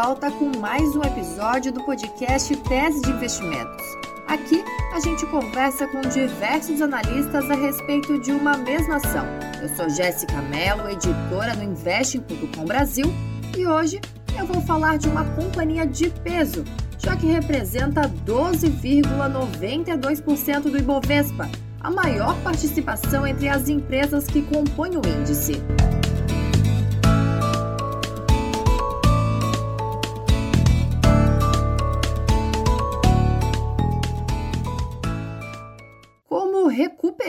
volta com mais um episódio do podcast Tese de Investimentos. Aqui a gente conversa com diversos analistas a respeito de uma mesma ação. Eu sou Jéssica Mello, editora no Investing.com Brasil, e hoje eu vou falar de uma companhia de peso, já que representa 12,92% do Ibovespa, a maior participação entre as empresas que compõem o índice.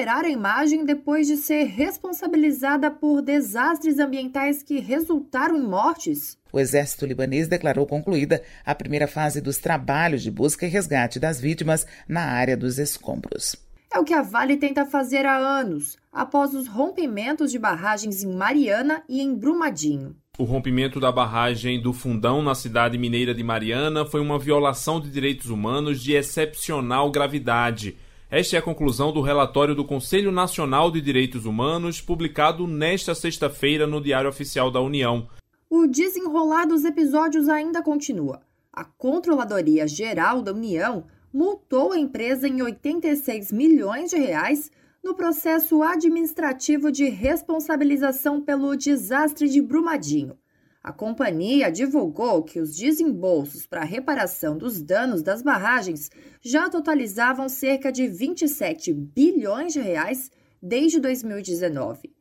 Recuperar a imagem depois de ser responsabilizada por desastres ambientais que resultaram em mortes? O exército libanês declarou concluída a primeira fase dos trabalhos de busca e resgate das vítimas na área dos escombros. É o que a Vale tenta fazer há anos, após os rompimentos de barragens em Mariana e em Brumadinho. O rompimento da barragem do Fundão na cidade mineira de Mariana foi uma violação de direitos humanos de excepcional gravidade esta é a conclusão do relatório do Conselho Nacional de Direitos Humanos, publicado nesta sexta-feira no Diário Oficial da União. O desenrolar dos episódios ainda continua. A Controladoria Geral da União multou a empresa em 86 milhões de reais no processo administrativo de responsabilização pelo desastre de Brumadinho. A companhia divulgou que os desembolsos para a reparação dos danos das barragens já totalizavam cerca de 27 bilhões de reais desde 2019.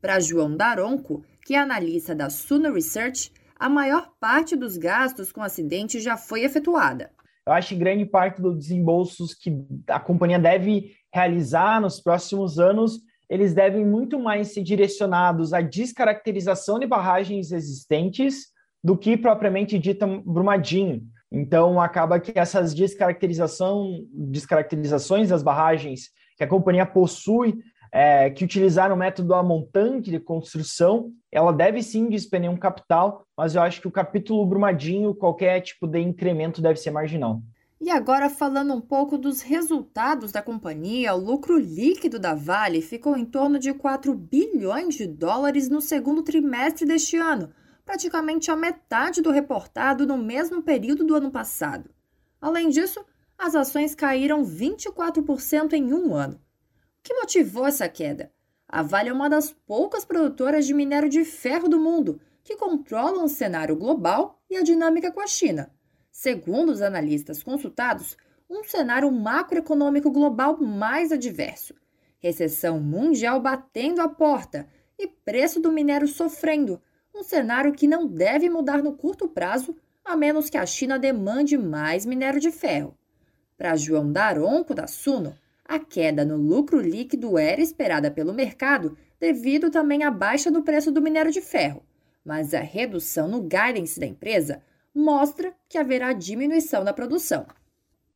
Para João Daronco, que é analista da Suno Research, a maior parte dos gastos com acidente já foi efetuada. Eu acho que grande parte dos desembolsos que a companhia deve realizar nos próximos anos eles devem muito mais ser direcionados à descaracterização de barragens existentes do que propriamente dita Brumadinho. Então, acaba que essas descaracterização, descaracterizações das barragens que a companhia possui, é, que utilizaram o método a montante de construção, ela deve sim despender um capital, mas eu acho que o capítulo Brumadinho, qualquer tipo de incremento deve ser marginal. E agora, falando um pouco dos resultados da companhia, o lucro líquido da Vale ficou em torno de 4 bilhões de dólares no segundo trimestre deste ano, praticamente a metade do reportado no mesmo período do ano passado. Além disso, as ações caíram 24% em um ano. O que motivou essa queda? A Vale é uma das poucas produtoras de minério de ferro do mundo que controlam o cenário global e a dinâmica com a China. Segundo os analistas consultados, um cenário macroeconômico global mais adverso, recessão mundial batendo a porta e preço do minério sofrendo, um cenário que não deve mudar no curto prazo, a menos que a China demande mais minério de ferro. Para João Daronco da Suno, a queda no lucro líquido era esperada pelo mercado devido também à baixa do preço do minério de ferro, mas a redução no guidance da empresa mostra que haverá diminuição da produção.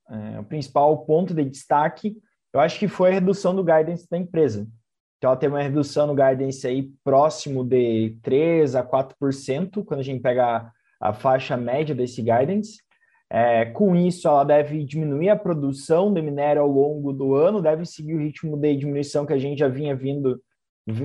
É, o principal ponto de destaque, eu acho que foi a redução do guidance da empresa. Então, ela tem uma redução no guidance aí próximo de 3 a 4%, quando a gente pega a, a faixa média desse guidance. É, com isso, ela deve diminuir a produção de minério ao longo do ano, deve seguir o ritmo de diminuição que a gente já vinha vindo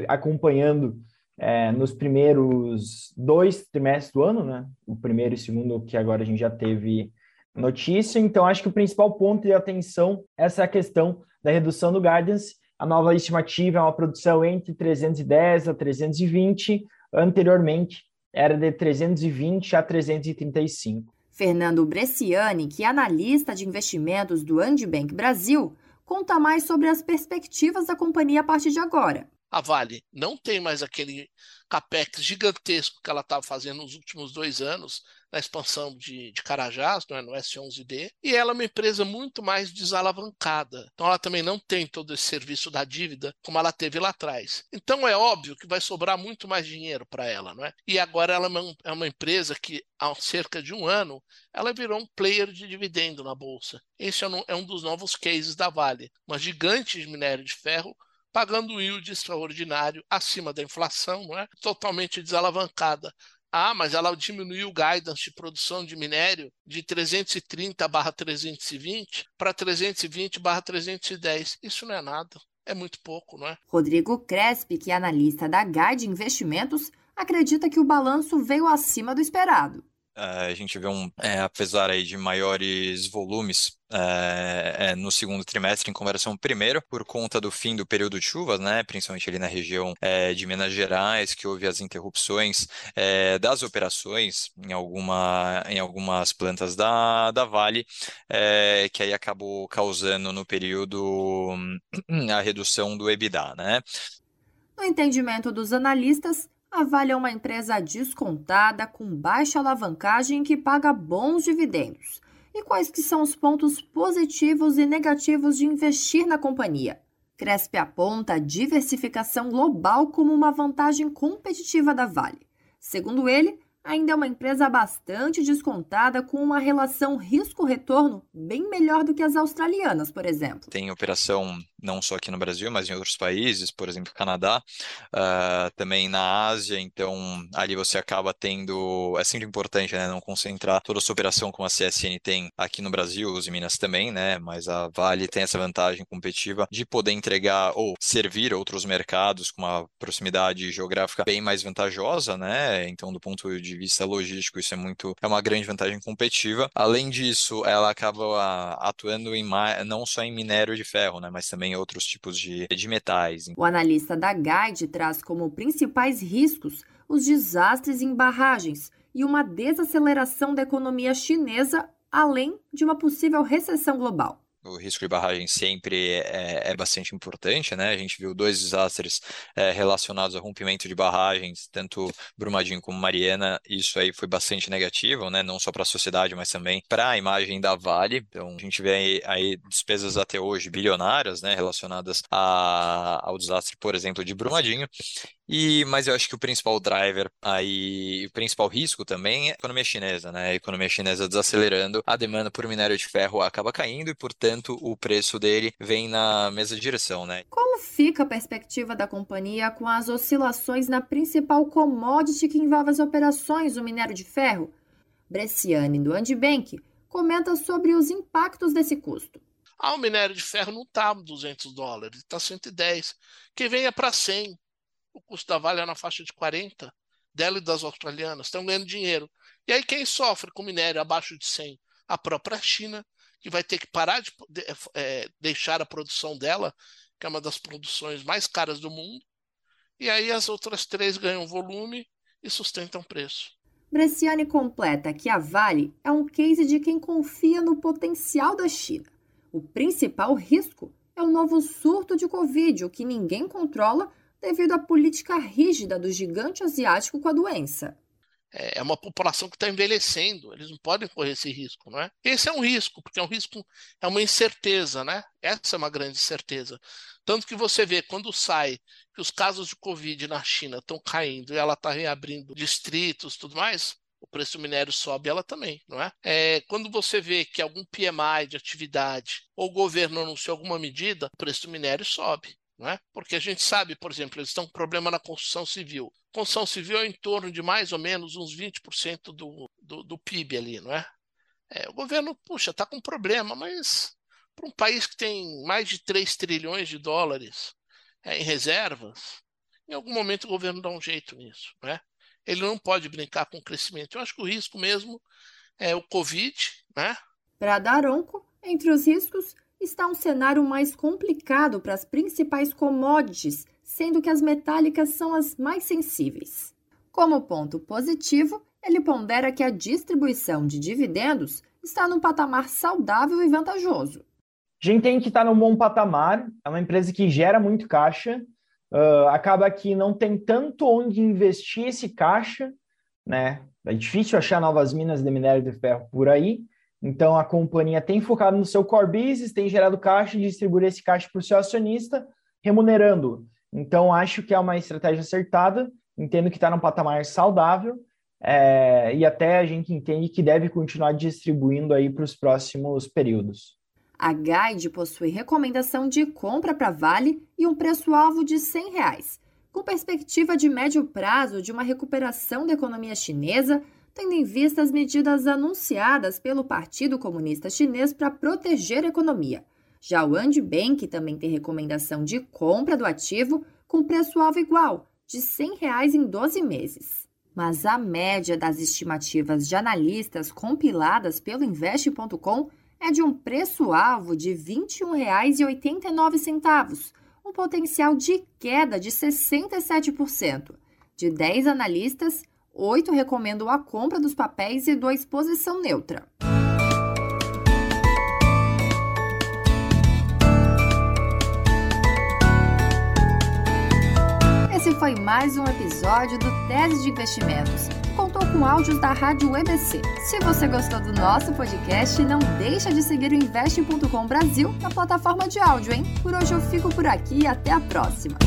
acompanhando é, nos primeiros dois trimestres do ano, né? O primeiro e segundo, que agora a gente já teve notícia. Então, acho que o principal ponto de atenção é essa questão da redução do guidance. A nova estimativa é uma produção entre 310 a 320, anteriormente era de 320 a 335. Fernando Bresciani, que é analista de investimentos do Andibank Brasil, conta mais sobre as perspectivas da companhia a partir de agora a Vale não tem mais aquele capex gigantesco que ela estava fazendo nos últimos dois anos na expansão de, de Carajás, não é, no S11D, e ela é uma empresa muito mais desalavancada. Então ela também não tem todo esse serviço da dívida como ela teve lá atrás. Então é óbvio que vai sobrar muito mais dinheiro para ela, não é? E agora ela é uma é empresa que há cerca de um ano ela virou um player de dividendo na bolsa. Esse é um, é um dos novos cases da Vale, uma gigante de minério de ferro pagando yield extraordinário acima da inflação, não é? totalmente desalavancada. Ah, mas ela diminuiu o guidance de produção de minério de 330 barra 320 para 320 barra 310. Isso não é nada. É muito pouco, não é? Rodrigo Crespi, que é analista da Guide Investimentos, acredita que o balanço veio acima do esperado. A gente vê um, é, apesar aí de maiores volumes é, é, no segundo trimestre em comparação ao primeiro, por conta do fim do período de chuvas, né, principalmente ali na região é, de Minas Gerais, que houve as interrupções é, das operações em, alguma, em algumas plantas da, da Vale, é, que aí acabou causando no período a redução do EBITDA, né? No entendimento dos analistas, a Vale é uma empresa descontada, com baixa alavancagem que paga bons dividendos. E quais que são os pontos positivos e negativos de investir na companhia? Crespe aponta a diversificação global como uma vantagem competitiva da Vale. Segundo ele, ainda é uma empresa bastante descontada com uma relação risco-retorno bem melhor do que as australianas, por exemplo. Tem operação não só aqui no Brasil, mas em outros países, por exemplo, Canadá, uh, também na Ásia, então ali você acaba tendo, é sempre importante, né, não concentrar toda a sua operação como a CSN tem aqui no Brasil, os Minas também, né, mas a Vale tem essa vantagem competitiva de poder entregar ou servir outros mercados com uma proximidade geográfica bem mais vantajosa, né, então do ponto de vista logístico isso é muito, é uma grande vantagem competitiva. Além disso, ela acaba atuando em não só em minério de ferro, né, mas também outros tipos de, de metais. O analista da Guide traz como principais riscos os desastres em barragens e uma desaceleração da economia chinesa, além de uma possível recessão global o risco de barragem sempre é, é, bastante importante, né? A gente viu dois desastres é, relacionados ao rompimento de barragens, tanto Brumadinho como Mariana, isso aí foi bastante negativo, né? Não só para a sociedade, mas também para a imagem da Vale. Então, a gente vê aí, aí despesas até hoje bilionárias, né? Relacionadas a, ao desastre, por exemplo, de Brumadinho. E, mas eu acho que o principal driver aí, o principal risco também é a economia chinesa, né? A economia chinesa desacelerando, a demanda por minério de ferro acaba caindo e, portanto, o preço dele vem na mesma direção, né? Como fica a perspectiva da companhia com as oscilações na principal commodity que envolve as operações, o minério de ferro? Bresciani, do Andibank, comenta sobre os impactos desse custo. Ah, o minério de ferro não está 200 dólares, está 110. Que venha para 100 o custo da Vale é na faixa de 40, dela e das australianas, estão ganhando dinheiro. E aí quem sofre com minério abaixo de 100? A própria China, que vai ter que parar de é, deixar a produção dela, que é uma das produções mais caras do mundo, e aí as outras três ganham volume e sustentam preço. Bresciani completa que a Vale é um case de quem confia no potencial da China. O principal risco é o novo surto de Covid, o que ninguém controla devido à política rígida do gigante asiático com a doença. É, é uma população que está envelhecendo, eles não podem correr esse risco, não é? Esse é um risco, porque é um risco, é uma incerteza, né? Essa é uma grande certeza. Tanto que você vê quando sai que os casos de Covid na China estão caindo e ela está reabrindo distritos tudo mais, o preço do minério sobe ela também, não é? é? Quando você vê que algum PMI de atividade ou o governo anunciou alguma medida, o preço do minério sobe. É? Porque a gente sabe, por exemplo, eles estão com problema na construção civil. Construção civil é em torno de mais ou menos uns 20% do, do, do PIB ali, não é? é o governo, puxa, está com problema, mas para um país que tem mais de 3 trilhões de dólares é, em reservas, em algum momento o governo dá um jeito nisso. Não é? Ele não pode brincar com o crescimento. Eu acho que o risco mesmo é o Covid. Né? Para Daronco, entre os riscos está um cenário mais complicado para as principais commodities, sendo que as metálicas são as mais sensíveis. Como ponto positivo, ele pondera que a distribuição de dividendos está num patamar saudável e vantajoso. Gente tem que estar num bom patamar, é uma empresa que gera muito caixa, uh, acaba que não tem tanto onde investir esse caixa, né? É difícil achar novas minas de minério de ferro por aí, então, a companhia tem focado no seu core business, tem gerado caixa e distribuído esse caixa para o seu acionista, remunerando. Então, acho que é uma estratégia acertada, entendo que está num patamar saudável é, e até a gente entende que deve continuar distribuindo aí para os próximos períodos. A Guide possui recomendação de compra para Vale e um preço-alvo de 100 reais, com perspectiva de médio prazo de uma recuperação da economia chinesa tendo em vista as medidas anunciadas pelo Partido Comunista Chinês para proteger a economia. Já o Andibank também tem recomendação de compra do ativo com preço-alvo igual, de 100 reais em 12 meses. mas a média das estimativas de analistas compiladas pelo Investe.com é de um preço-alvo de R$ 21,89, um potencial de queda de 67%. De 10 analistas, 8 recomendam a compra dos papéis e 2 posição neutra. Esse foi mais um episódio do Tese de Investimentos. Contou com áudios da Rádio EBC. Se você gostou do nosso podcast, não deixa de seguir o Investe.com Brasil na plataforma de áudio, hein? Por hoje eu fico por aqui e até a próxima.